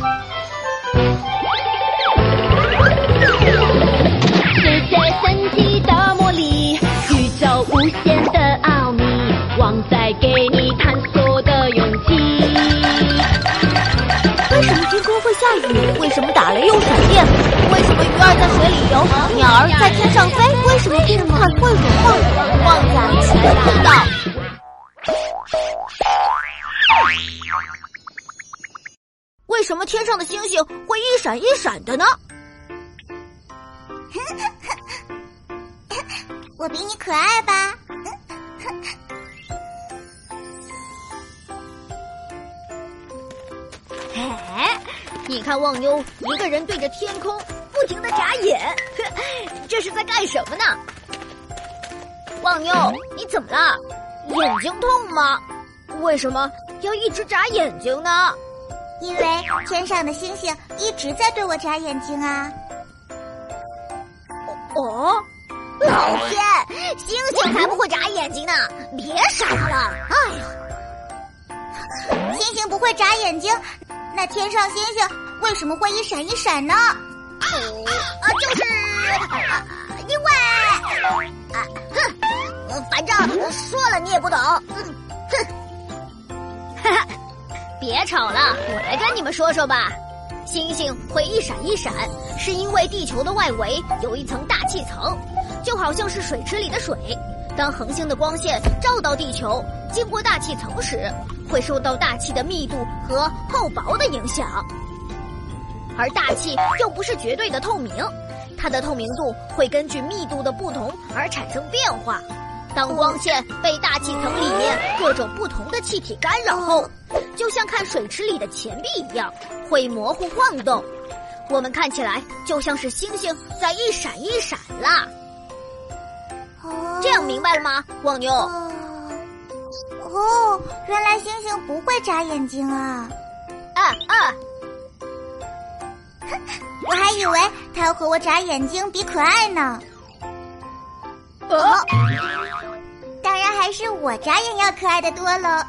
世界神奇的魔力，宇宙无限的奥秘，旺仔给你探索的勇气。为什么天空会下雨？为什么打雷又闪电？为什么鱼儿在水里游，鸟儿在天上飞？为什么电饭会融化？旺仔全知道。为什么天上的星星会一闪一闪的呢？我比你可爱吧？哎，你看忘忧一个人对着天空不停的眨眼，这是在干什么呢？忘忧，你怎么了？眼睛痛吗？为什么要一直眨眼睛呢？因为天上的星星一直在对我眨眼睛啊！哦，老天，星星才不会眨眼睛呢！别傻了！哎呀，星星不会眨眼睛，那天上星星为什么会一闪一闪呢？啊，就是因为啊，哼，反正说了你也不懂。嗯，哼。别吵了，我来跟你们说说吧。星星会一闪一闪，是因为地球的外围有一层大气层，就好像是水池里的水。当恒星的光线照到地球，经过大气层时，会受到大气的密度和厚薄的影响。而大气又不是绝对的透明，它的透明度会根据密度的不同而产生变化。当光线被大气层里面各种不同的气体干扰后，就像看水池里的钱币一样，会模糊晃动。我们看起来就像是星星在一闪一闪啦。哦这样明白了吗，忘妞？哦，原来星星不会眨眼睛啊！啊啊！我还以为它要和我眨眼睛比可爱呢。哦。当然还是我眨眼要可爱的多喽。